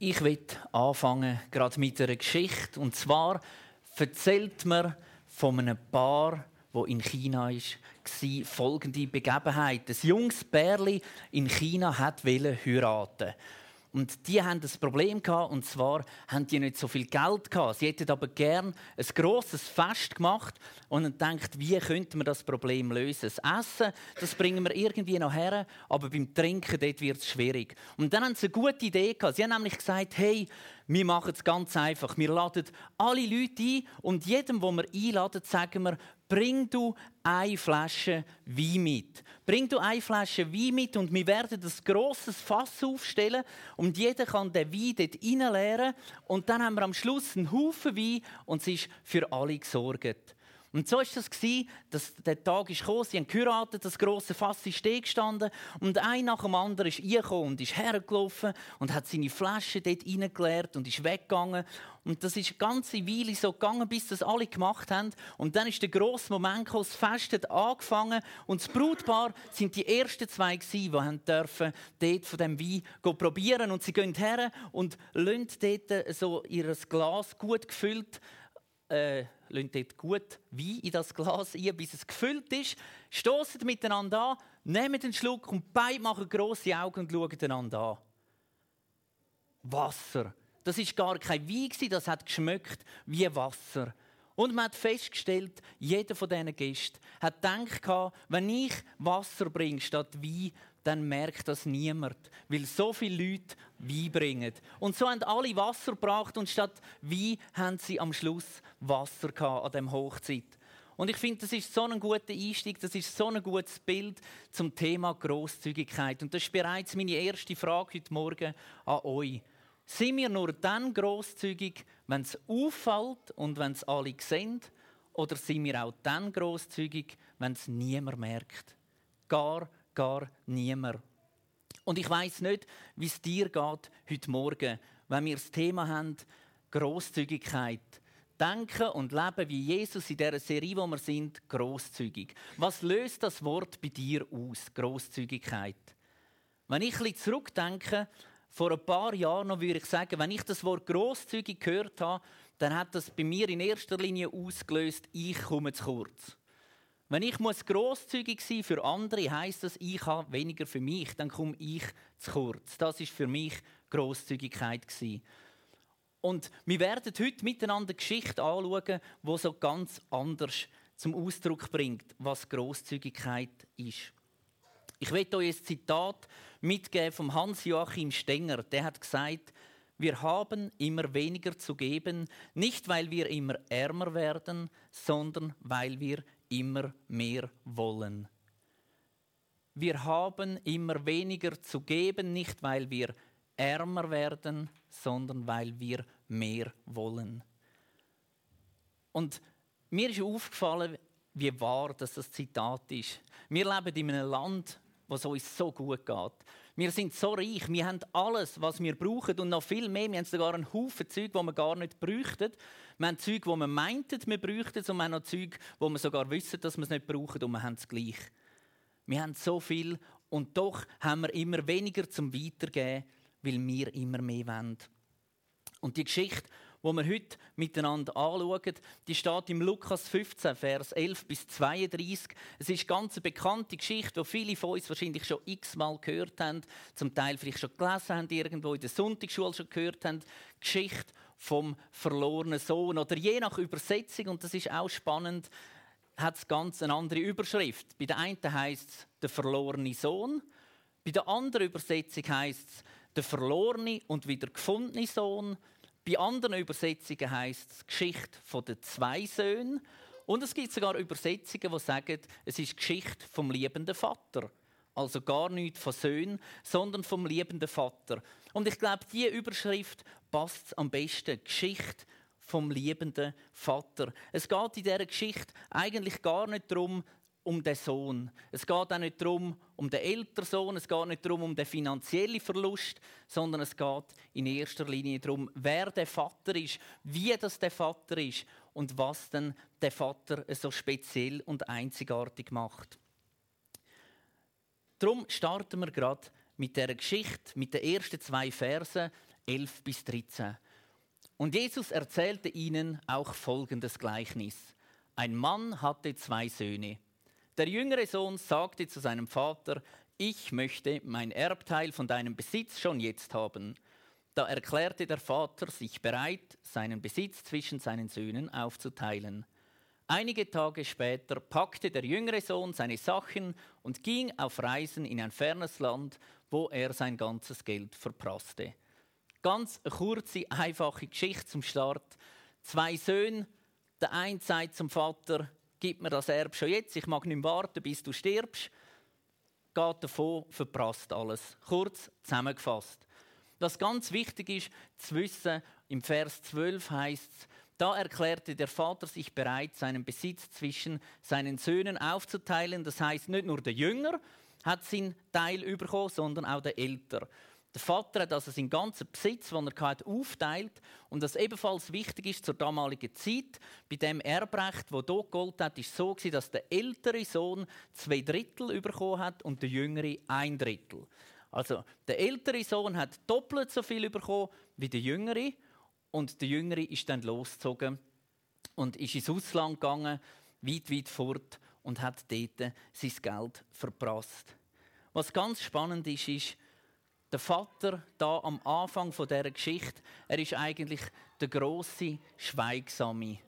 Ich will anfangen gerade mit einer Geschichte. Und zwar erzählt mir von einem Paar, wo in China war folgende Begebenheit: Ein junges Bärli in China hat heiraten. Und die haben das Problem gehabt, und zwar haben die nicht so viel Geld gehabt. Sie hätten aber gern ein großes Fest gemacht und dann denkt, wie könnte man das Problem lösen? Das Essen, das bringen wir irgendwie noch her, aber beim Trinken dort wird es schwierig. Und dann haben sie eine gute Idee gehabt. Sie haben nämlich gesagt, hey, wir machen es ganz einfach. Wir laden alle Leute ein und jedem, wo wir einladen, sagen wir, bring du eine Flasche Wein mit. Bring du eine Flasche Wein mit und wir werden das grosses Fass aufstellen und jeder kann den Wein dort reinleeren und dann haben wir am Schluss einen Haufen Wein und es ist für alle gesorgt. Und so war das dass der Tag gekommen, sie haben geheiratet, das grosse Fass ist gestanden und ein nach dem anderen ist reingekommen und ist hergelaufen und hat seine Flasche dort reingeleert und ist weggegangen. Und das ist eine ganze Weile so gegangen, bis das alle gemacht haben. Und dann ist der grosse Moment gekommen, das Fest hat angefangen und das Brautpaar sind die ersten zwei gewesen, die haben dürfen dort von dem Wein probieren und sie gehen her und lassen dort so ihr Glas gut gefüllt äh, lassen dort gut Wein in das Glas ein, bis es gefüllt ist, stoßen miteinander an, nehmen den Schluck und beide machen grosse Augen und schauen einander an. Wasser. Das ist gar kein Wein, das hat geschmeckt wie Wasser. Und man hat festgestellt, jeder von diesen Gästen hat gedacht, wenn ich Wasser bringe statt Wein, dann merkt das niemand, weil so viele Leute Wein bringen. Und so haben alle Wasser gebracht und statt Wein haben sie am Schluss Wasser an dem Hochzeit. Und ich finde, das ist so ein guter Einstieg, das ist so ein gutes Bild zum Thema Großzügigkeit. Und das ist bereits meine erste Frage heute Morgen an euch. Sind wir nur dann großzügig, wenn es auffällt und wenn es alle sehen? Oder sind wir auch dann großzügig, wenn es niemand merkt? Gar gar niemand. Und ich weiß nicht, wie es dir geht heute Morgen, wenn wir das Thema haben, Großzügigkeit. Denken und leben wie Jesus in dieser Serie, wo wir sind, großzügig. Was löst das Wort bei dir aus, Großzügigkeit? Wenn ich ein zurückdenke, vor ein paar Jahren noch würde ich sagen, wenn ich das Wort großzügig gehört habe, dann hat das bei mir in erster Linie ausgelöst, ich komme zu kurz. Wenn ich muss großzügig sein für andere, heißt das, ich habe weniger für mich, dann komme ich zu kurz. Das ist für mich Großzügigkeit Und wir werden heute miteinander Geschichte anschauen, wo so ganz anders zum Ausdruck bringt, was Großzügigkeit ist. Ich werde euch ein Zitat mitgeben vom Hans-Joachim Stenger. Der hat gesagt, wir haben immer weniger zu geben, nicht weil wir immer ärmer werden, sondern weil wir immer mehr wollen. Wir haben immer weniger zu geben, nicht weil wir ärmer werden, sondern weil wir mehr wollen. Und mir ist aufgefallen, wie wahr das, Zitat ist. Wir leben in einem Land, wo es uns so gut geht. Wir sind so reich, wir haben alles, was wir brauchen und noch viel mehr. Wir haben sogar einen Haufen Zeug, die wir gar nicht bräuchten. Wir haben Zeug, die wir meinten, wir bräuchten und wir haben noch Zeug, wo wir sogar wissen, dass wir es nicht brauchen und wir haben es gleich. Wir haben so viel und doch haben wir immer weniger zum Weitergeben, weil wir immer mehr wollen. Und die Geschichte wo wir heute miteinander anschauen, die steht im Lukas 15, Vers 11 bis 32. Es ist eine ganz bekannte Geschichte, die viele von uns wahrscheinlich schon x-mal gehört haben, zum Teil vielleicht schon gelesen haben, irgendwo in der Sonntagsschule schon gehört haben. Geschichte vom verlorenen Sohn oder je nach Übersetzung, und das ist auch spannend, hat es ganz eine andere Überschrift. Bei der einen heißt es der verlorene Sohn, bei der anderen Übersetzung heißt es der verlorene und wieder gefundene Sohn. Bei anderen Übersetzungen heißt es Geschichte den zwei Söhnen. Und es gibt sogar Übersetzungen, die sagen, es ist Geschichte vom liebenden Vater. Also gar nicht von Söhnen, sondern vom liebenden Vater. Und ich glaube, diese Überschrift passt am besten. Geschichte vom liebenden Vater. Es geht in dieser Geschichte eigentlich gar nicht darum, um den Sohn. Es geht auch nicht darum, um den älteren Sohn, es geht nicht darum, um den finanziellen Verlust, sondern es geht in erster Linie darum, wer der Vater ist, wie das der Vater ist und was denn der Vater so speziell und einzigartig macht. Darum starten wir gerade mit der Geschichte, mit den ersten zwei Versen 11 bis 13. Und Jesus erzählte ihnen auch folgendes Gleichnis. Ein Mann hatte zwei Söhne. Der jüngere Sohn sagte zu seinem Vater, ich möchte mein Erbteil von deinem Besitz schon jetzt haben. Da erklärte der Vater sich bereit, seinen Besitz zwischen seinen Söhnen aufzuteilen. Einige Tage später packte der jüngere Sohn seine Sachen und ging auf Reisen in ein fernes Land, wo er sein ganzes Geld verprasste. Ganz kurze, einfache Geschichte zum Start. Zwei Söhne, der eine sagt zum Vater, gib mir das Erbe schon jetzt, ich mag nicht warten, bis du stirbst geht davon, verprasst alles. Kurz zusammengefasst. Was ganz wichtig ist zu wissen, im Vers 12 heißt es, da erklärte der Vater sich bereit, seinen Besitz zwischen seinen Söhnen aufzuteilen. Das heißt, nicht nur der Jünger hat seinen Teil bekommen, sondern auch der Älter. Der Vater hat also seinen ganzen Besitz, den er hatte, aufteilt. Und was ebenfalls wichtig ist zur damaligen Zeit, bei dem Erbrecht, wo dort geholt hat, ist so dass der ältere Sohn zwei Drittel bekommen hat und der jüngere ein Drittel. Also der ältere Sohn hat doppelt so viel bekommen wie der jüngere und der jüngere ist dann losgezogen und ist ins Ausland gegangen, weit, weit fort und hat dort sein Geld verprasst. Was ganz spannend ist, ist, der Vater da am Anfang von der Geschichte, er ist eigentlich der große Schweigsame.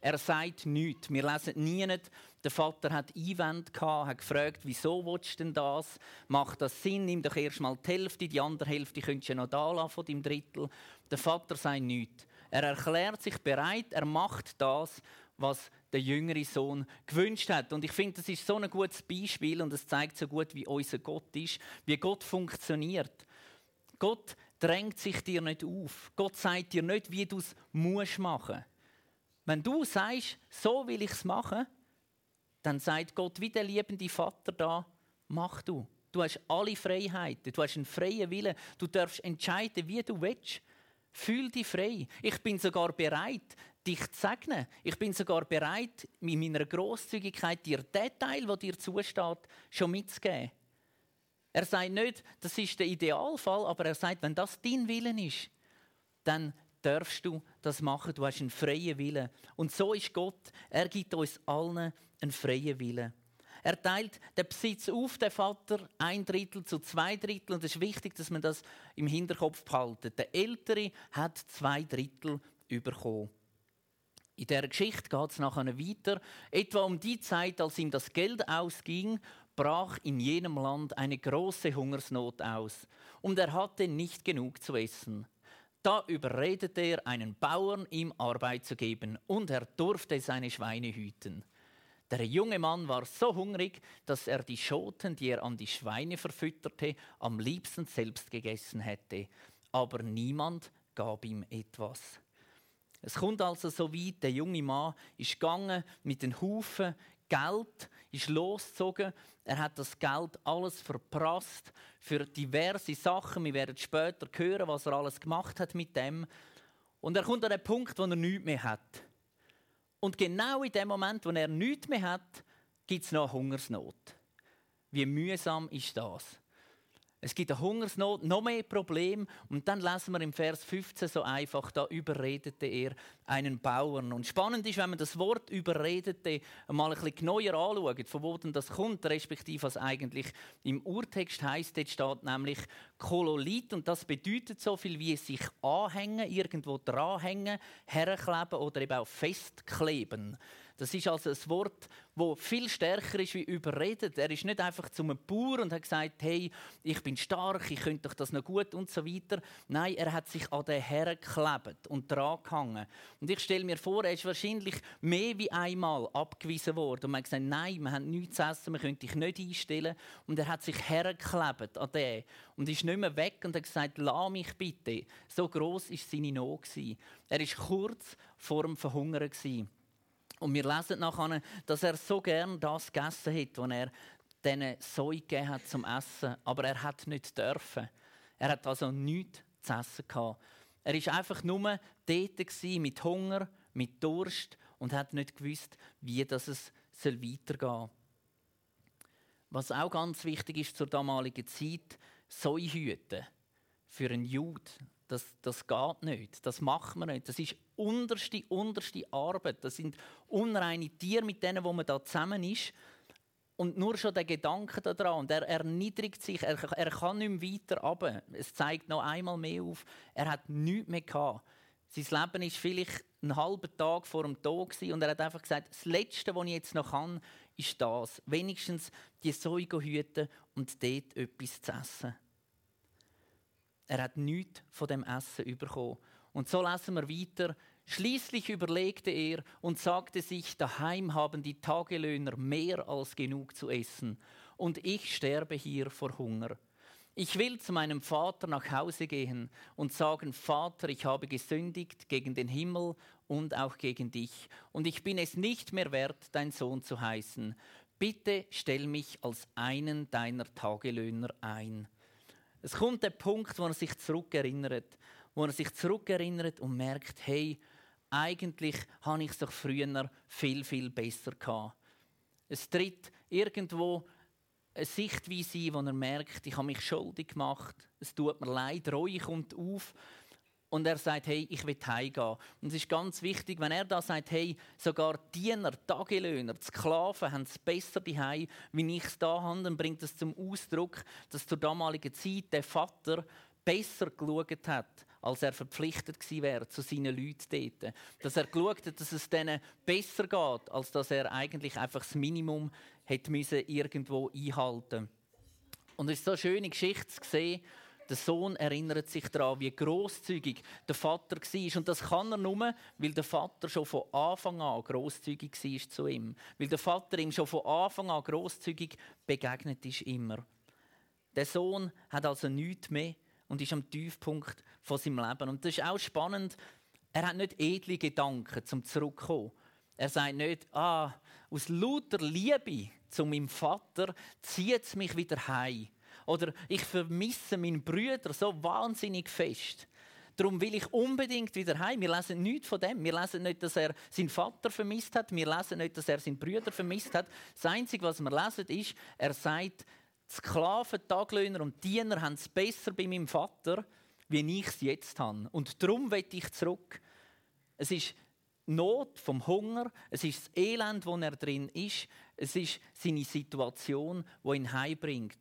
Er sagt nichts. Wir lesen nie nicht. Der Vater hat Einwände gehabt, hat gefragt, wieso willst du denn das? Macht das Sinn? Nimm doch erst mal die Hälfte, die andere Hälfte könntest du noch da lassen von deinem Drittel. Der Vater sagt nichts. Er erklärt sich bereit, er macht das, was der jüngere Sohn gewünscht hat. Und ich finde, das ist so ein gutes Beispiel und es zeigt so gut, wie unser Gott ist, wie Gott funktioniert. Gott drängt sich dir nicht auf. Gott sagt dir nicht, wie du es musst machen. Wenn du sagst, so will ich es machen, dann sagt Gott, wie der liebende Vater da, mach du. Du hast alle Freiheiten, du hast einen freien Willen, du darfst entscheiden, wie du willst. Fühl dich frei. Ich bin sogar bereit, dich zu segnen. Ich bin sogar bereit, mit meiner Großzügigkeit dir den Teil, der dir zusteht, schon mitzugeben. Er sagt nicht, das ist der Idealfall, aber er sagt, wenn das dein Willen ist, dann darfst du das machen. Du hast einen freien Willen. Und so ist Gott. Er gibt uns allen einen freien Willen. Er teilt den Besitz auf, der Vater, ein Drittel zu zwei Drittel. Und es ist wichtig, dass man das im Hinterkopf behalten. Der Ältere hat zwei Drittel bekommen. In der Geschichte geht es nachher weiter. Etwa um die Zeit, als ihm das Geld ausging, brach in jenem Land eine große Hungersnot aus. Und er hatte nicht genug zu essen. Da überredete er einen Bauern, ihm Arbeit zu geben, und er durfte seine Schweine hüten. Der junge Mann war so hungrig, dass er die Schoten, die er an die Schweine verfütterte, am liebsten selbst gegessen hätte. Aber niemand gab ihm etwas. Es kommt also so weit, der junge Mann ist gegangen mit den Hufen Geld, ist losgezogen. Er hat das Geld alles verprasst für diverse Sachen. Wir werden später hören, was er alles gemacht hat mit dem. Und er kommt an den Punkt, wo er nichts mehr hat. Und genau in dem Moment, wo er nichts mehr hat, gibt es noch Hungersnot. Wie mühsam ist das? Es gibt eine Hungersnot, noch mehr Probleme. Und dann lesen wir im Vers 15 so einfach, da überredete er einen Bauern. Und spannend ist, wenn man das Wort überredete mal ein bisschen genauer anschaut, von wo denn das kommt, respektive was eigentlich im Urtext heißt. Dort steht nämlich Kololit und das bedeutet so viel wie sich anhängen, irgendwo dranhängen, herkleben oder eben auch festkleben. Das ist also ein Wort, das viel stärker ist wie überredet. Er ist nicht einfach zum Bauer und hat gesagt, hey, ich bin stark, ich könnte doch das noch gut und so weiter. Nein, er hat sich an den Herren geklebt und dran gehangen. Und ich stelle mir vor, er ist wahrscheinlich mehr wie einmal abgewiesen worden. Und man hat gesagt, nein, wir haben nichts zu essen, wir können dich nicht einstellen. Und er hat sich hergeklebt an den und ist nicht mehr weg und hat gesagt, lass mich bitte. So groß ist seine Not. Er ist kurz vor dem Verhungern. Und wir lesen nachher, dass er so gern das gegessen hat, was er diesen Säu gegeben hat zum Essen. Aber er hat nicht dürfen. Er hat also nichts zu essen gehabt. Er war einfach nur dort mit Hunger, mit Durst und hat nicht gewusst, wie das es weitergehen soll. Was auch ganz wichtig ist zur damaligen Zeit, Säuhüten für einen Jude das, das geht nicht. Das macht man nicht. Das ist unterste, unterste Arbeit. Das sind unreine Tiere, mit denen wo man da zusammen ist. Und nur schon der Gedanke daran, und er erniedrigt sich, er, er kann nicht mehr weiter runter. Es zeigt noch einmal mehr auf, er hat nichts mehr gehabt. Sein Leben ist vielleicht einen halben Tag vor dem Tod und er hat einfach gesagt, das Letzte, was ich jetzt noch kann, ist das. Wenigstens die Säuge hüten und dort etwas zu essen. Er hat nichts von dem Essen bekommen. Und so lesen wir weiter. Schließlich überlegte er und sagte sich, daheim haben die Tagelöhner mehr als genug zu essen und ich sterbe hier vor Hunger. Ich will zu meinem Vater nach Hause gehen und sagen, Vater, ich habe gesündigt gegen den Himmel und auch gegen dich, und ich bin es nicht mehr wert, dein Sohn zu heißen. Bitte stell mich als einen deiner Tagelöhner ein. Es kommt der Punkt, wo er sich zurückerinnert, wo er sich zurückerinnert und merkt, hey, eigentlich habe ich es doch früher viel, viel besser gehabt. Es tritt irgendwo eine Sichtweise ein, wo er merkt, ich habe mich schuldig gemacht, es tut mir leid, Reue kommt auf und er sagt, hey, ich will heimgehen. Und es ist ganz wichtig, wenn er da sagt, hey, sogar Diener, Tagelöhner, Sklaven haben es besser daheim, wie ich es da habe, dann bringt es zum Ausdruck, dass zur damaligen Zeit der Vater besser geschaut hat, als er verpflichtet gewesen wäre zu seinen Leuten dort. Dass er geschaut hat, dass es denen besser geht, als dass er eigentlich einfach das Minimum hätte irgendwo einhalten Und es ist so eine schöne Geschichte zu sehen, der Sohn erinnert sich daran, wie großzügig der Vater war. Und das kann er nur, weil der Vater schon von Anfang an großzügig war zu ihm. Weil der Vater ihm schon von Anfang an großzügig begegnet ist immer. Der Sohn hat also nichts mehr und ist am Tiefpunkt von seinem Leben. Und das ist auch spannend. Er hat nicht edle Gedanken zum Zurückkommen. Er sagt nicht, ah, aus lauter Liebe zu meinem Vater zieht es mich wieder heim. Oder ich vermisse meinen Brüder so wahnsinnig fest. Darum will ich unbedingt wieder heim. Wir lesen nichts von dem. Wir lesen nicht, dass er seinen Vater vermisst hat. Wir lesen nicht, dass er seinen Brüder vermisst hat. Das Einzige, was wir lesen, ist, er sagt, Sklaven, Taglöhner und Diener haben es besser bei meinem Vater, wie ich es jetzt habe. Und darum will ich zurück. Es ist Not vom Hunger, es ist das Elend, wo er drin ist, es ist seine Situation, wo ihn heimbringt.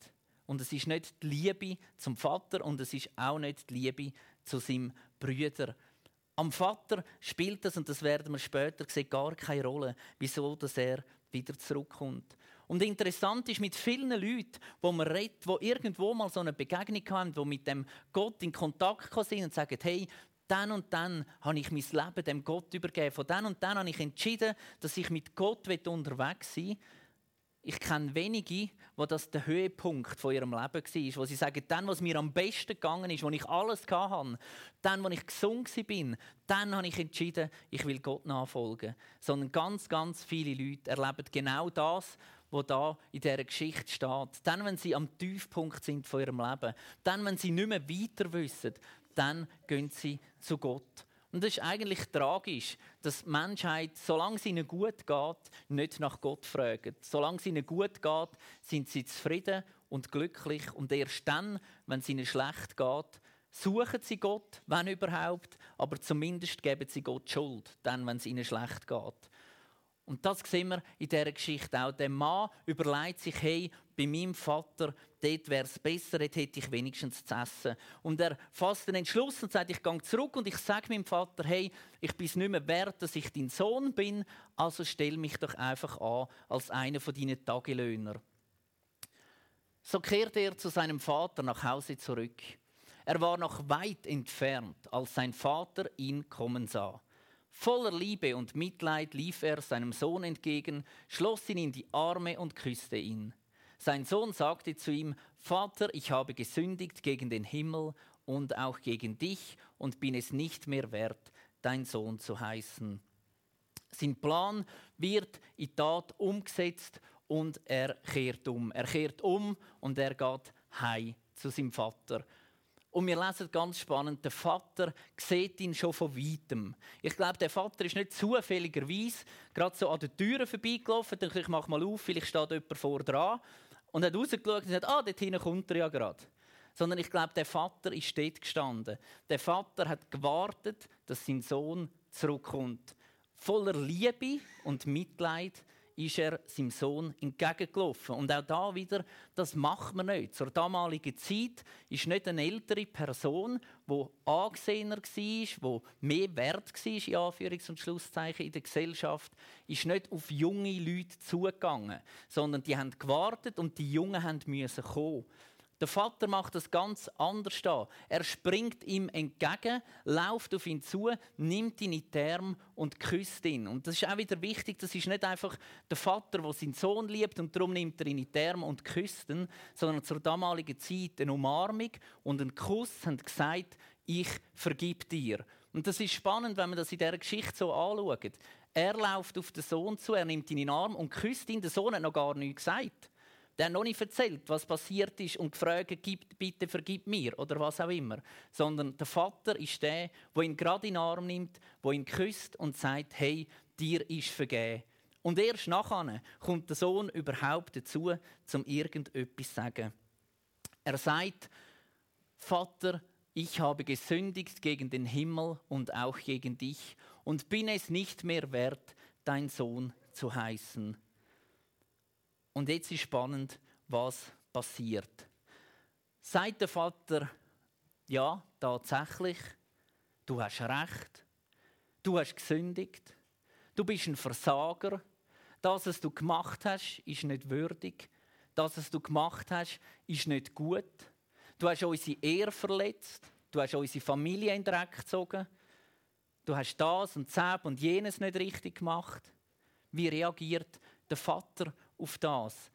Und es ist nicht die Liebe zum Vater und es ist auch nicht die Liebe zu seinem Brüder. Am Vater spielt das, und das werden wir später sehen, gar keine Rolle, wieso dass er wieder zurückkommt. Und interessant ist, mit vielen Leuten, wo man redet, die irgendwo mal so eine Begegnung haben, die mit dem Gott in Kontakt sind und sagen, hey, dann und dann habe ich mein Leben dem Gott übergeben. Von dann und dann habe ich entschieden, dass ich mit Gott unterwegs sein will ich kenne wenige, wo das der Höhepunkt von ihrem Leben war, wo sie sagen, dann, was mir am besten gegangen ist, wo ich alles hatte, dann, wo ich gesund bin, dann habe ich entschieden, ich will Gott nachfolgen. Sondern ganz, ganz viele Leute erleben genau das, was da in dieser Geschichte steht. Dann, wenn sie am Tiefpunkt sind von ihrem Leben, dann, wenn sie nicht mehr weiter wissen, dann gehen sie zu Gott. Und es ist eigentlich tragisch, dass die Menschheit, solange es ihnen gut geht, nicht nach Gott fragt. Solange es ihnen gut geht, sind sie zufrieden und glücklich. Und erst dann, wenn es ihnen schlecht geht, suchen sie Gott, wenn überhaupt, aber zumindest geben sie Gott Schuld, dann, wenn es ihnen schlecht geht. Und das sehen wir in dieser Geschichte auch. Der Mann überlegt sich, hey, bei meinem Vater, dort wäre es besser, dort hätte ich wenigstens zu essen. Und er fasst den Entschluss und sagt, ich gehe zurück und ich sage meinem Vater, hey, ich bin es nicht mehr wert, dass ich dein Sohn bin, also stell mich doch einfach an als einer von deinen Tagelöhner. So kehrt er zu seinem Vater nach Hause zurück. Er war noch weit entfernt, als sein Vater ihn kommen sah. Voller Liebe und Mitleid lief er seinem Sohn entgegen, schloss ihn in die Arme und küsste ihn. Sein Sohn sagte zu ihm, Vater, ich habe gesündigt gegen den Himmel und auch gegen dich und bin es nicht mehr wert, dein Sohn zu heißen. Sein Plan wird in Tat umgesetzt und er kehrt um. Er kehrt um und er geht heim zu seinem Vater. Und wir lesen ganz spannend, der Vater sieht ihn schon von weitem. Ich glaube, der Vater ist nicht zufälligerweise gerade so an der Tür vorbeigelaufen. Ich mache mal auf, vielleicht steht jemand vor dran. Und hat rausgeschaut und gesagt, ah, dort hinten kommt er ja gerade. sondern ich glaube, der Vater ist dort gestanden. Der Vater hat gewartet, dass sein Sohn zurückkommt. Voller Liebe und Mitleid ist er seinem Sohn entgegengelaufen. Und auch da wieder, das macht man nicht. Zur damaligen Zeit ist nicht eine ältere Person, die angesehener war, die mehr wert war, in Anführungs- und Schlusszeichen, in der Gesellschaft, ist nicht auf junge Leute zugegangen, sondern die haben gewartet und die Jungen mussten kommen. Der Vater macht das ganz anders da. Er springt ihm entgegen, läuft auf ihn zu, nimmt ihn in die Arme und küsst ihn. Und das ist auch wieder wichtig. Das ist nicht einfach der Vater, der seinen Sohn liebt und darum nimmt er ihn in die Arme und küsst ihn, sondern zur damaligen Zeit eine Umarmung und ein Kuss haben gesagt, ich vergib dir. Und das ist spannend, wenn man das in dieser Geschichte so anschaut. Er läuft auf den Sohn zu, er nimmt ihn in den Arm und küsst ihn. Der Sohn hat noch gar nichts gesagt. Der hat noch nicht erzählt, was passiert ist und gefragt, bitte vergib mir oder was auch immer. Sondern der Vater ist der, der ihn gerade in den Arm nimmt, der ihn küsst und sagt, hey, dir ist vergeben. Und erst nachher kommt der Sohn überhaupt dazu, zum irgendetwas zu sagen. Er sagt, Vater, ich habe gesündigt gegen den Himmel und auch gegen dich und bin es nicht mehr wert, dein Sohn zu heißen. Und jetzt ist spannend, was passiert. Sagt der Vater, ja, tatsächlich, du hast recht, du hast gesündigt, du bist ein Versager, das, was du gemacht hast, ist nicht würdig, das, was du gemacht hast, ist nicht gut, du hast unsere Ehre verletzt, du hast unsere Familie in den Dreck gezogen, du hast das und das und jenes nicht richtig gemacht. Wie reagiert der Vater auf das.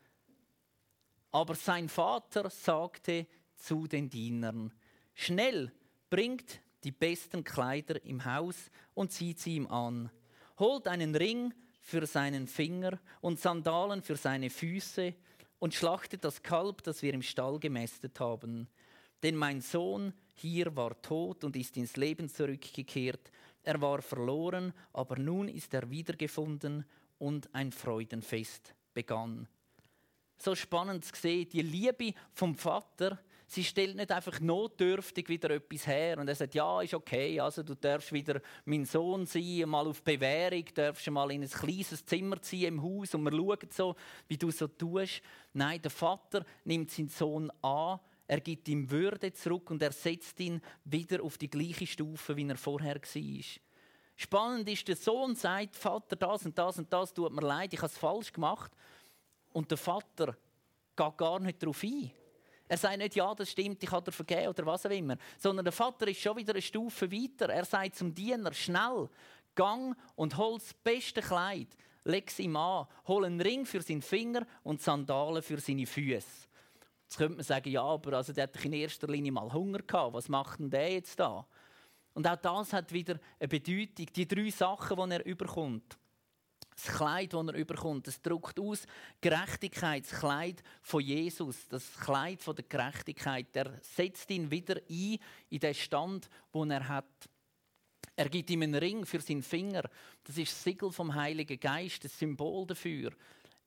Aber sein Vater sagte zu den Dienern, schnell, bringt die besten Kleider im Haus und zieht sie ihm an. Holt einen Ring für seinen Finger und Sandalen für seine Füße und schlachtet das Kalb, das wir im Stall gemästet haben. Denn mein Sohn hier war tot und ist ins Leben zurückgekehrt. Er war verloren, aber nun ist er wiedergefunden und ein Freudenfest begann. So spannend zu sehen, die Liebe vom Vater, sie stellt nicht einfach notdürftig wieder etwas her und er sagt, ja, ist okay, also du darfst wieder mein Sohn sein, mal auf Bewährung, darfst mal in ein kleines Zimmer ziehen im Haus und wir schauen so, wie du so tust. Nein, der Vater nimmt seinen Sohn an, er gibt ihm Würde zurück und er setzt ihn wieder auf die gleiche Stufe, wie er vorher war. Spannend ist, der Sohn sagt, Vater, das und das und das tut mir leid, ich habe es falsch gemacht. Und der Vater geht gar nicht darauf ein. Er sagt nicht, ja, das stimmt, ich habe dir vergeben oder was auch immer. Sondern der Vater ist schon wieder eine Stufe weiter. Er sagt zum Diener, schnell, gang und hol das beste Kleid, leg es ihm an, hol einen Ring für seinen Finger und Sandalen für seine Füße. Jetzt könnte man sagen, ja, aber also der hat in erster Linie mal Hunger gehabt. Was macht denn der jetzt da? Und auch das hat wieder eine Bedeutung. Die drei Sachen, die er überkommt. Das Kleid, das er überkommt, das drückt aus Gerechtigkeitskleid von Jesus, das Kleid von der Gerechtigkeit. Er setzt ihn wieder ein in den Stand, den er hat. Er gibt ihm einen Ring für seinen Finger. Das ist das Siegel vom Heiligen Geist, das Symbol dafür.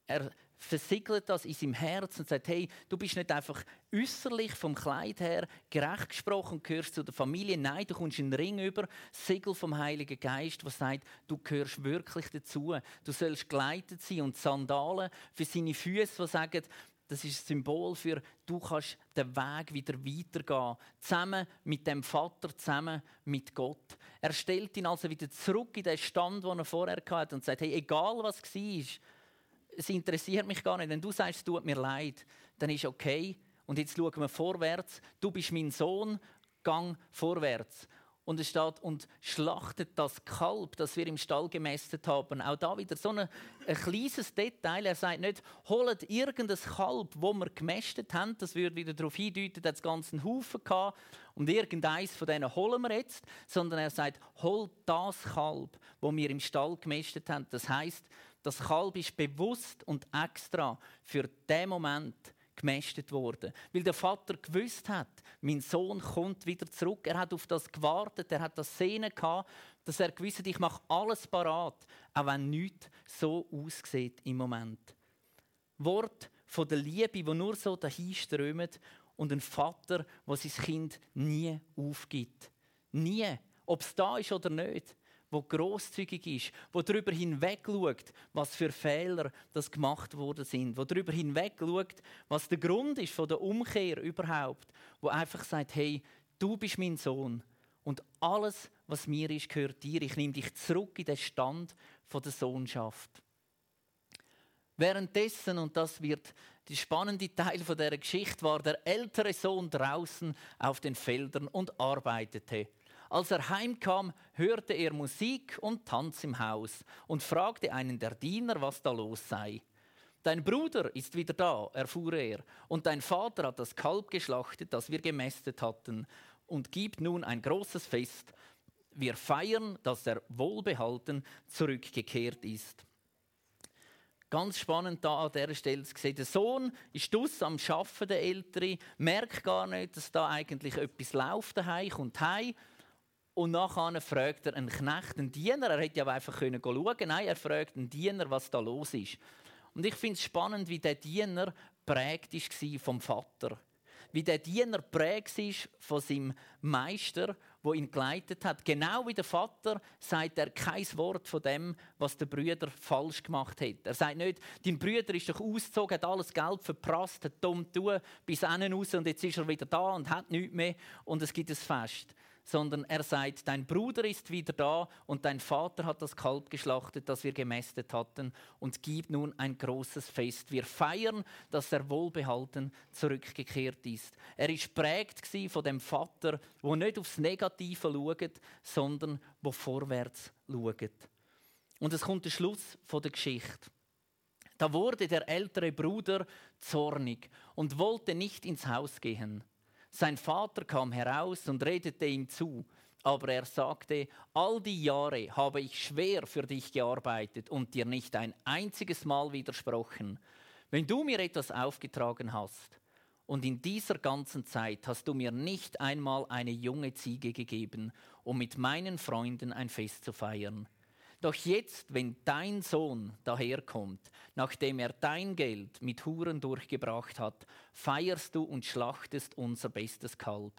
Er versiegelt das in seinem Herz und sagt, hey, du bist nicht einfach äußerlich vom Kleid her gerecht gesprochen und gehörst zu der Familie. Nein, du kommst einen Ring über, Siegel vom Heiligen Geist, was sagt, du gehörst wirklich dazu. Du sollst geleitet sein und Sandalen für seine Füße, die sagen, das ist ein Symbol für, du kannst den Weg wieder weitergehen. Zusammen mit dem Vater, zusammen mit Gott. Er stellt ihn also wieder zurück in den Stand, den er vorher hatte und sagt, hey, egal was war, es interessiert mich gar nicht. Wenn du sagst, es tut mir leid, dann ist okay. Und jetzt schauen wir vorwärts. Du bist mein Sohn, gang vorwärts. Und es steht, und schlachtet das Kalb, das wir im Stall gemästet haben. Auch da wieder so ein, ein kleines Detail. Er sagt nicht, holt irgendein Kalb, wo wir gemästet haben. Das würde wieder darauf hindeuten, dass es ganzen Haufen gehabt. Und irgendeins von denen holen wir jetzt. Sondern er sagt, holt das Kalb, wo wir im Stall gemästet haben. Das heißt, das Kalb ist bewusst und extra für den Moment gemästet worden. Weil der Vater gewusst hat, mein Sohn kommt wieder zurück. Er hat auf das gewartet, er hat das Sehnen gehabt, dass er gewusst hat, ich mache alles parat, auch wenn nichts so aussieht im Moment. Wort von der Liebe, wo nur so dahin strömt und ein Vater, der sein Kind nie aufgibt. Nie. Ob es da ist oder nicht. Wo großzügig ist, wo darüber hinweg schaut, was für Fehler das gemacht worden sind, wo darüber hinweg schaut, was der Grund ist von der Umkehr überhaupt, wo einfach sagt, hey, du bist mein Sohn und alles, was mir ist, gehört dir. Ich nehme dich zurück in den Stand der Sohnschaft. Währenddessen, und das wird der spannende Teil von der Geschichte, war der ältere Sohn draußen auf den Feldern und arbeitete. Als er heimkam, hörte er Musik und Tanz im Haus und fragte einen der Diener, was da los sei. Dein Bruder ist wieder da, erfuhr er, und dein Vater hat das Kalb geschlachtet, das wir gemästet hatten, und gibt nun ein großes Fest. Wir feiern, dass er wohlbehalten zurückgekehrt ist. Ganz spannend da an dieser Stelle zu. Der Sohn ist dus am Arbeiten, der Ältere, merkt gar nicht, dass da eigentlich etwas läuft daheim, kommt heim und nachher fragt er einen Knecht, einen Diener, er hätte ja einfach schauen können. Nein, er fragt einen Diener, was da los ist. Und ich finde es spannend, wie der Diener prägt war vom Vater. Wie der Diener prägt war von seinem Meister wo ihn geleitet hat. Genau wie der Vater sagt er kein Wort von dem, was der Brüder falsch gemacht hat. Er sagt nicht, dein Brüder ist doch ausgezogen, hat alles Geld verprasst, hat dumm getan, bis raus und jetzt ist er wieder da und hat nichts mehr und es gibt ein Fest sondern er sagt, dein Bruder ist wieder da und dein Vater hat das Kalb geschlachtet, das wir gemästet hatten und gibt nun ein großes Fest. Wir feiern, dass er wohlbehalten zurückgekehrt ist. Er ist prägt von dem Vater, wo nicht aufs Negative schaut, sondern wo vorwärts schaut. Und es kommt der Schluss der Geschichte. Da wurde der ältere Bruder zornig und wollte nicht ins Haus gehen. Sein Vater kam heraus und redete ihm zu, aber er sagte, all die Jahre habe ich schwer für dich gearbeitet und dir nicht ein einziges Mal widersprochen. Wenn du mir etwas aufgetragen hast, und in dieser ganzen Zeit hast du mir nicht einmal eine junge Ziege gegeben, um mit meinen Freunden ein Fest zu feiern. Doch jetzt, wenn dein Sohn daherkommt, nachdem er dein Geld mit Huren durchgebracht hat, feierst du und schlachtest unser bestes Kalb.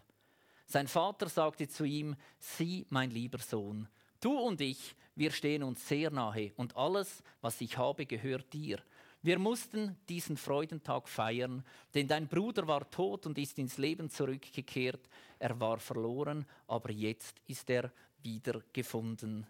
Sein Vater sagte zu ihm, sieh, mein lieber Sohn, du und ich, wir stehen uns sehr nahe und alles, was ich habe, gehört dir. Wir mussten diesen Freudentag feiern, denn dein Bruder war tot und ist ins Leben zurückgekehrt. Er war verloren, aber jetzt ist er wieder gefunden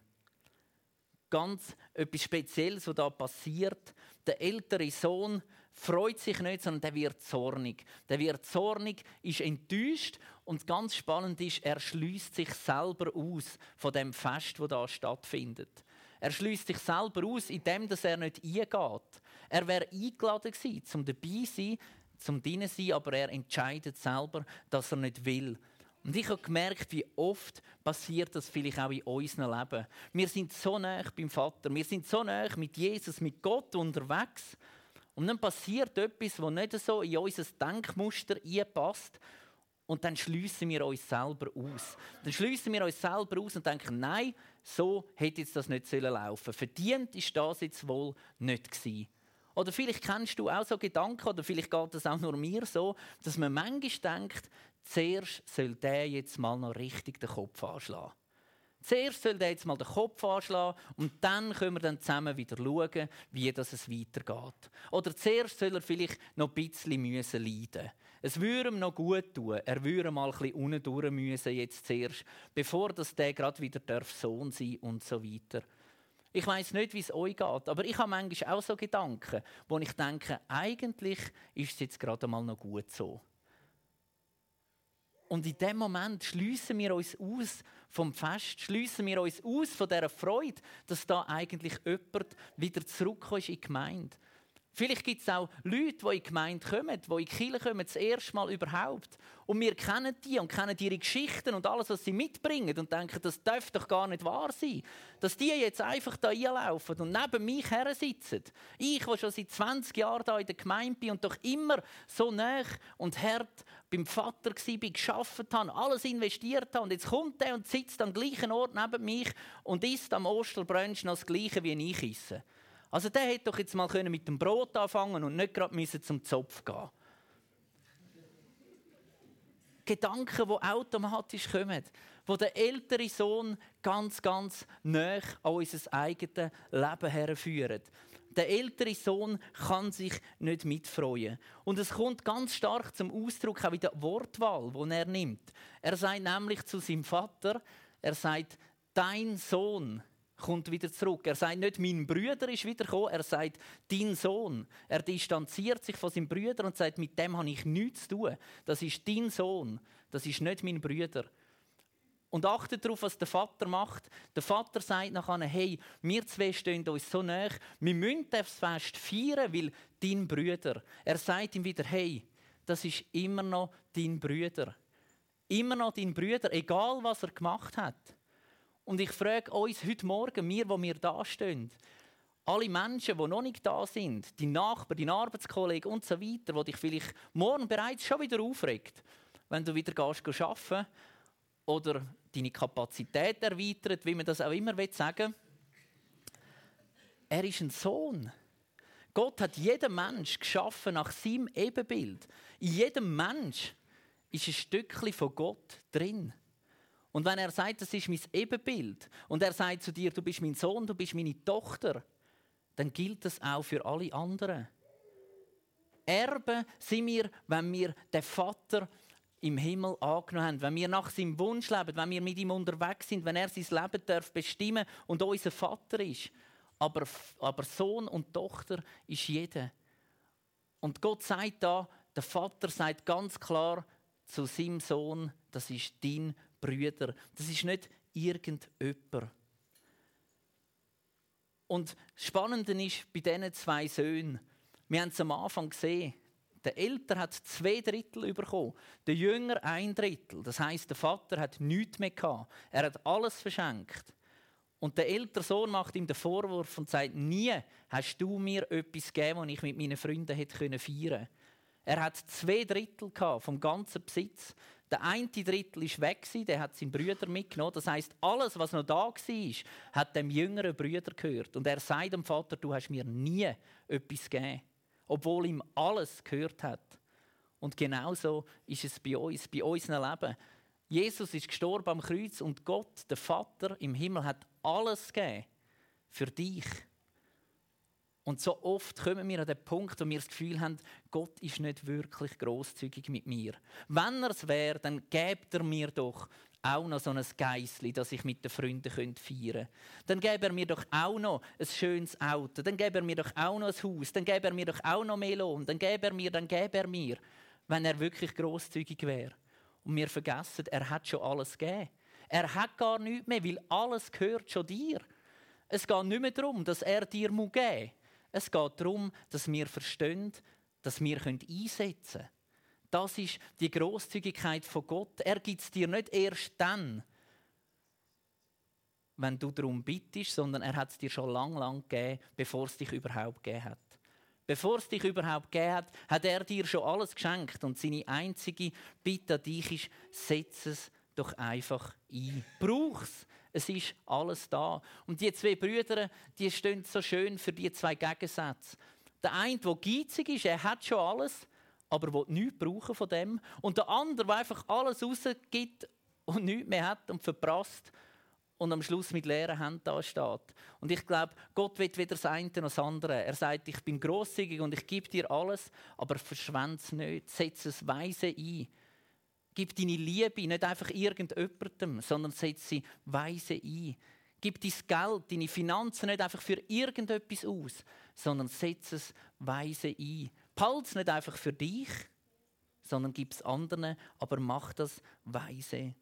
ganz etwas Spezielles, was da passiert. Der ältere Sohn freut sich nicht, sondern der wird zornig. Der wird zornig, ist enttäuscht und ganz spannend ist, er schließt sich selber aus von dem Fest, wo da stattfindet. Er schließt sich selber aus, indem er nicht eingeht. Er wäre eingeladen gewesen, zum dabei sein, zum dienen sein, aber er entscheidet selber, dass er nicht will. Und ich habe gemerkt, wie oft passiert das vielleicht auch in unserem Leben. Wir sind so nah beim Vater, wir sind so nah mit Jesus, mit Gott unterwegs. Und dann passiert etwas, das nicht so in unser Denkmuster einpasst. Und dann schließen wir uns selber aus. Dann schließen wir uns selber aus und denken, nein, so hätte jetzt das nicht laufen sollen. Verdient ist das jetzt wohl nicht gewesen. Oder vielleicht kennst du auch so Gedanken, oder vielleicht geht das auch nur mir so, dass man manchmal denkt, zuerst soll der jetzt mal noch richtig den Kopf anschlagen. Zuerst soll der jetzt mal den Kopf anschlagen und dann können wir dann zusammen wieder schauen, wie das es weitergeht. Oder zuerst soll er vielleicht noch ein bisschen müssen leiden. Es würde ihm noch gut tun. Er würde mal ein bisschen unten durch müssen jetzt zuerst, bevor der gerade wieder Sohn sein und so weiter. Ich weiß nicht, wie es euch geht, aber ich habe manchmal auch so Gedanken, wo ich denke, eigentlich ist es jetzt gerade mal noch gut so. Und in dem Moment schließen wir uns aus vom Fest, schließen wir uns aus von der Freude, dass da eigentlich jemand wieder zurückkommt in die Gemeinde. Vielleicht gibt es auch Leute, die in die Gemeinde kommen, die in die Kirche kommen, das erste Mal überhaupt. Und wir kennen die und kennen ihre Geschichten und alles, was sie mitbringen und denken, das darf doch gar nicht wahr sein. Dass die jetzt einfach da einlaufen und neben mich her sitzen. Ich, der schon seit 20 Jahren da in der Gemeinde bin und doch immer so nah und hart beim Vater war, geschafft habe, alles investiert habe und jetzt kommt er und sitzt am gleichen Ort neben mich und isst am Osterbrunch noch das Gleiche, wie ich esse. Also der hätte doch jetzt mal mit dem Brot anfangen und nicht gerade zum Zopf gehen Gedanken, die automatisch kommen, wo der ältere Sohn ganz, ganz nah an unser eigenes Leben herführen. Der ältere Sohn kann sich nicht mitfreuen. Und es kommt ganz stark zum Ausdruck auch in der Wortwahl, die er nimmt. Er sagt nämlich zu seinem Vater, er sagt, dein Sohn kommt wieder zurück. Er sagt nicht, mein Bruder ist wiedergekommen, er sagt, dein Sohn. Er distanziert sich von seinem Bruder und sagt, mit dem habe ich nichts zu tun. Das ist dein Sohn, das ist nicht mein Bruder. Und achtet darauf, was der Vater macht. Der Vater sagt nachher, hey, wir zwei stehen uns so nah, wir müssen das Fest feiern, weil dein Bruder. Er sagt ihm wieder, hey, das ist immer noch dein Bruder. Immer noch dein Bruder, egal was er gemacht hat. Und ich frage uns heute Morgen, wir, wo wir da stehen, alle Menschen, die noch nicht da sind, die Nachbarn, deine Arbeitskollegen und so weiter, die dich vielleicht morgen bereits schon wieder aufregt, wenn du wieder gehst, arbeiten oder deine Kapazität erweitert, wie man das auch immer sagen will. Er ist ein Sohn. Gott hat jeden Mensch geschaffen nach seinem Ebenbild. In jedem Mensch ist ein Stückchen von Gott drin. Und wenn er sagt, das ist mein Ebenbild, und er sagt zu dir, du bist mein Sohn, du bist meine Tochter, dann gilt das auch für alle anderen. Erben sind wir, wenn wir den Vater im Himmel angenommen haben, wenn wir nach seinem Wunsch leben, wenn wir mit ihm unterwegs sind, wenn er sein Leben darf bestimmen und unser Vater ist. Aber, aber Sohn und Tochter ist jeder. Und Gott sagt da, der Vater sagt ganz klar zu seinem Sohn, das ist dein Brüder. Das ist nicht irgendjemand. Und das Spannende ist bei diesen zwei Söhnen, wir haben es am Anfang gesehen, der Älter hat zwei Drittel bekommen, der Jünger ein Drittel. Das heißt, der Vater hat nichts mehr gehabt. Er hat alles verschenkt. Und der ältere Sohn macht ihm den Vorwurf und sagt: Nie hast du mir etwas gegeben, das ich mit meinen Freunden hätte feiern können. Er hat zwei Drittel vom ganzen Besitz. Der eine Drittel ist weg, der hat seinen Brüder mitgenommen. Das heißt, alles, was noch da war, hat dem jüngeren Brüder gehört. Und er sagt dem Vater: Du hast mir nie etwas gegeben obwohl ihm alles gehört hat. Und genauso ist es bei uns, bei unserem Leben. Jesus ist gestorben am Kreuz und Gott, der Vater im Himmel, hat alles gegeben für dich. Und so oft kommen wir an den Punkt, wo wir das Gefühl haben, Gott ist nicht wirklich großzügig mit mir. Wenn er es wäre, dann gäbe er mir doch auch noch so ein Geissli, das ich mit den Freunden feiern könnte. Dann gäbe er mir doch auch noch ein schönes Auto. Dann gäbe er mir doch auch noch ein Haus. Dann gäbe er mir doch auch noch mehr Lohn. Dann gäbe er mir, dann gäbe er mir, wenn er wirklich großzügig wäre. Und wir vergessen, er hat schon alles gegeben. Er hat gar nichts mehr, weil alles gehört schon dir. Es geht nicht mehr darum, dass er dir geben muss. Es geht darum, dass wir verstehen, dass wir einsetzen können. Das ist die Großzügigkeit von Gott. Er gibt es dir nicht erst dann, wenn du darum bittest, sondern er hat es dir schon lang, lang gegeben, bevor es dich überhaupt gegeben hat. Bevor es dich überhaupt gegeben hat, hat er dir schon alles geschenkt. Und seine einzige Bitte an dich ist, setz es doch einfach ein. Brauch es. Ist alles da. Und die zwei Brüder, die stehen so schön für die zwei Gegensätze. Der eine, der geizig ist, er hat schon alles, aber will nichts brauchen von dem. Und der andere, der einfach alles rausgibt und nichts mehr hat und verprasst und am Schluss mit leeren Händen da steht. Und ich glaube, Gott will weder das eine noch das andere. Er sagt, ich bin großzügig und ich gebe dir alles, aber verschwende es nicht. Setz es weise ein. Gib deine Liebe nicht einfach irgendjemandem, sondern setz sie weise ein. Gib dein Geld, deine Finanzen nicht einfach für irgendetwas aus, sondern setz es weise ein. Behalte es nicht einfach für dich, sondern gib es anderen, aber mach das weise.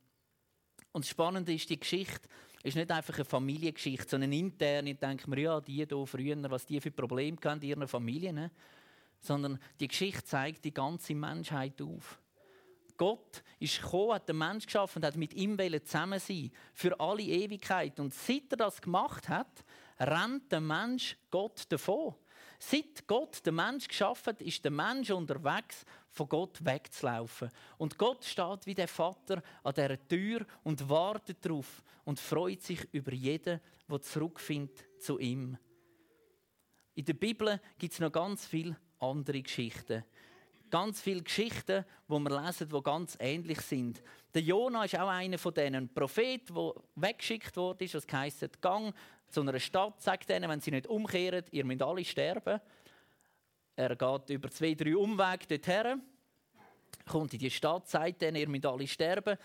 Und das Spannende ist, die Geschichte ist nicht einfach eine Familiengeschichte, sondern intern. Ich denke mir, ja, die hier früher, was die für Probleme hatten in ihren Familien. Ne? Sondern die Geschichte zeigt die ganze Menschheit auf. Gott ist gekommen, hat den Mensch geschaffen und hat mit ihm zusammen sein für alle Ewigkeit. Und seit er das gemacht hat, rennt der Mensch Gott davon. Seit Gott den Mensch geschaffen hat, ist der Mensch unterwegs, von Gott wegzulaufen. Und Gott steht wie der Vater an dieser Tür und wartet darauf und freut sich über jeden, der zurückfindet zu ihm. In der Bibel gibt es noch ganz viele andere Geschichten. Ganz viele Geschichten, wo wir lesen, die ganz ähnlich sind. Der Jona ist auch einer von denen Prophet, der weggeschickt wurde, was heisst, Gang zu einer Stadt, sagt ihnen, wenn sie nicht umkehren, ihr müsst alle sterben. Er geht über zwei, drei Umwege dorthin, kommt in die Stadt, sagt ihnen, ihr müsst alle sterben.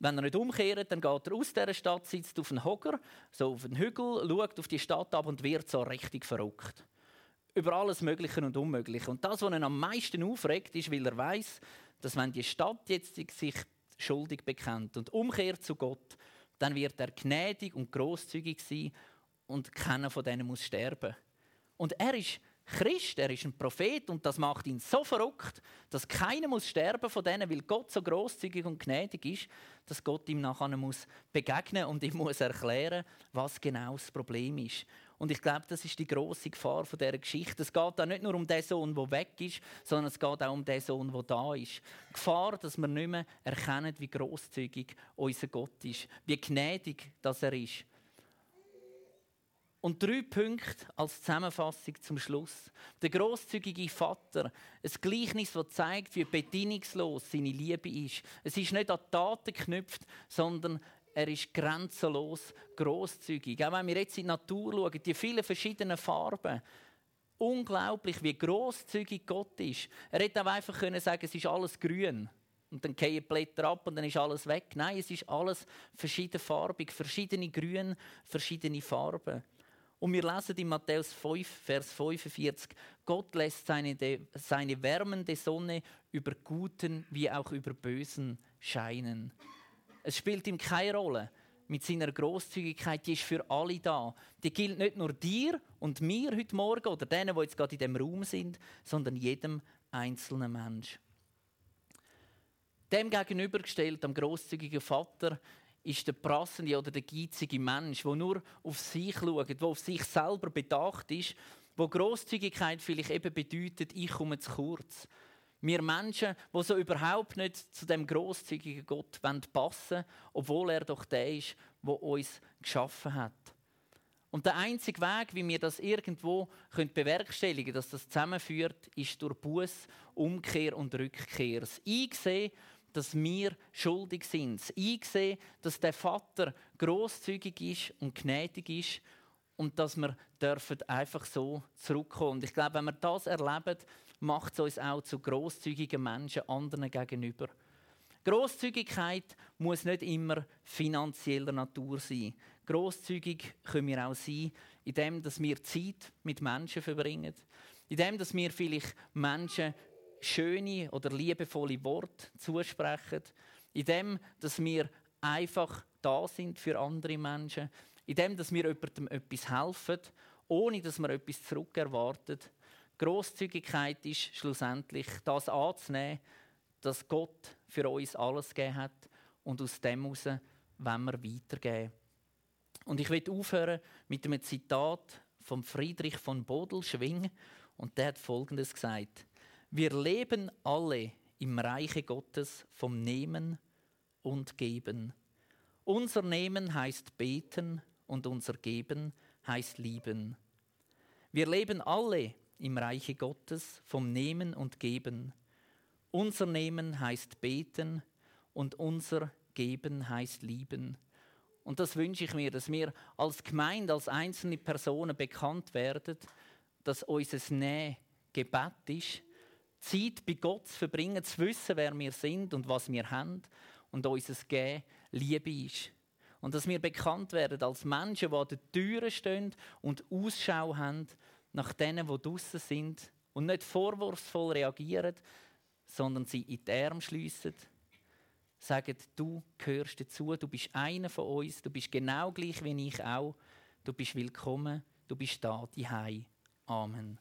Wenn er nicht umkehrt, dann geht er aus dieser Stadt, sitzt auf einem Hocker, so auf einem Hügel, schaut auf die Stadt ab und wird so richtig verrückt. Über alles Mögliche und Unmögliche. Und das, was ihn am meisten aufregt, ist, weil er weiß, dass wenn die Stadt jetzt sich schuldig bekennt und umkehrt zu Gott, dann wird er gnädig und großzügig sein und keiner von denen muss sterben. Und er ist Christ, er ist ein Prophet und das macht ihn so verrückt, dass keiner muss sterben von denen, weil Gott so großzügig und gnädig ist, dass Gott ihm nachher muss begegnen und ihm muss erklären, was genau das Problem ist. Und ich glaube, das ist die große Gefahr von dieser Geschichte. Es geht auch nicht nur um den Sohn, der weg ist, sondern es geht auch um den Sohn, der da ist. Die Gefahr, dass wir nicht mehr erkennen, wie großzügig unser Gott ist, wie gnädig das er ist. Und drei Punkte als Zusammenfassung zum Schluss. Der großzügige Vater, ein Gleichnis, das zeigt, wie bedingungslos seine Liebe ist. Es ist nicht an Taten geknüpft, sondern er ist grenzenlos großzügig. Auch wenn wir jetzt in die Natur schauen, die vielen verschiedenen Farben, unglaublich, wie großzügig Gott ist. Er hätte auch einfach können sagen, es ist alles grün und dann gehen die Blätter ab und dann ist alles weg. Nein, es ist alles verschiedenfarbig, verschiedene Grün, verschiedene Farben. Und wir lesen in Matthäus 5, Vers 45, Gott lässt seine, seine wärmende Sonne über Guten wie auch über Bösen scheinen. Es spielt ihm keine Rolle. Mit seiner Großzügigkeit, die ist für alle da. Die gilt nicht nur dir und mir heute Morgen oder denen, die jetzt gerade in dem Raum sind, sondern jedem einzelnen Mensch. Dem gegenübergestellt, am großzügigen Vater, ist der prassende oder der geizige Mensch, der nur auf sich schaut, der auf sich selber bedacht ist, wo Großzügigkeit vielleicht eben bedeutet, ich komme zu kurz. Wir Menschen, die so überhaupt nicht zu dem großzügigen Gott passen wollen, obwohl er doch der ist, der uns geschaffen hat. Und der einzige Weg, wie wir das irgendwo bewerkstelligen können, dass das zusammenführt, ist durch Buß, Umkehr und Rückkehr. Das Einsehen dass wir schuldig sind. Einsehen, dass der Vater großzügig ist und gnädig ist und dass wir dürfen einfach so zurückkommen. Und ich glaube, wenn wir das erleben, macht es uns auch zu großzügigen Menschen anderen gegenüber. Großzügigkeit muss nicht immer finanzieller Natur sein. Großzügig können wir auch sein, indem wir Zeit mit Menschen verbringen, indem wir vielleicht Menschen schöne oder liebevolle Worte zusprechen, indem wir einfach da sind für andere Menschen, indem wir jemandem etwas helfen, ohne dass wir etwas zurückerwarten. Großzügigkeit ist schlussendlich das anzunehmen, dass Gott für uns alles gegeben hat und aus dem heraus wollen wir weitergeben. Und ich will aufhören mit einem Zitat von Friedrich von Bodelschwing und der hat Folgendes gesagt: wir leben alle im Reiche Gottes vom Nehmen und Geben. Unser Nehmen heißt beten und unser Geben heißt lieben. Wir leben alle im Reiche Gottes vom Nehmen und Geben. Unser Nehmen heißt beten und unser Geben heißt lieben. Und das wünsche ich mir, dass wir als Gemeinde, als einzelne Personen bekannt werden, dass unser Nähe Gebet ist, Zeit bei Gott zu verbringen, zu wissen, wer wir sind und was wir haben und unser Gehen Liebe ist. Und dass wir bekannt werden als Menschen, die an den Türen stehen und Ausschau haben nach denen, die draußen sind und nicht vorwurfsvoll reagieren, sondern sie in die Arme schliessen, sagen, du gehörst dazu, du bist einer von uns, du bist genau gleich wie ich auch, du bist willkommen, du bist da, die Amen.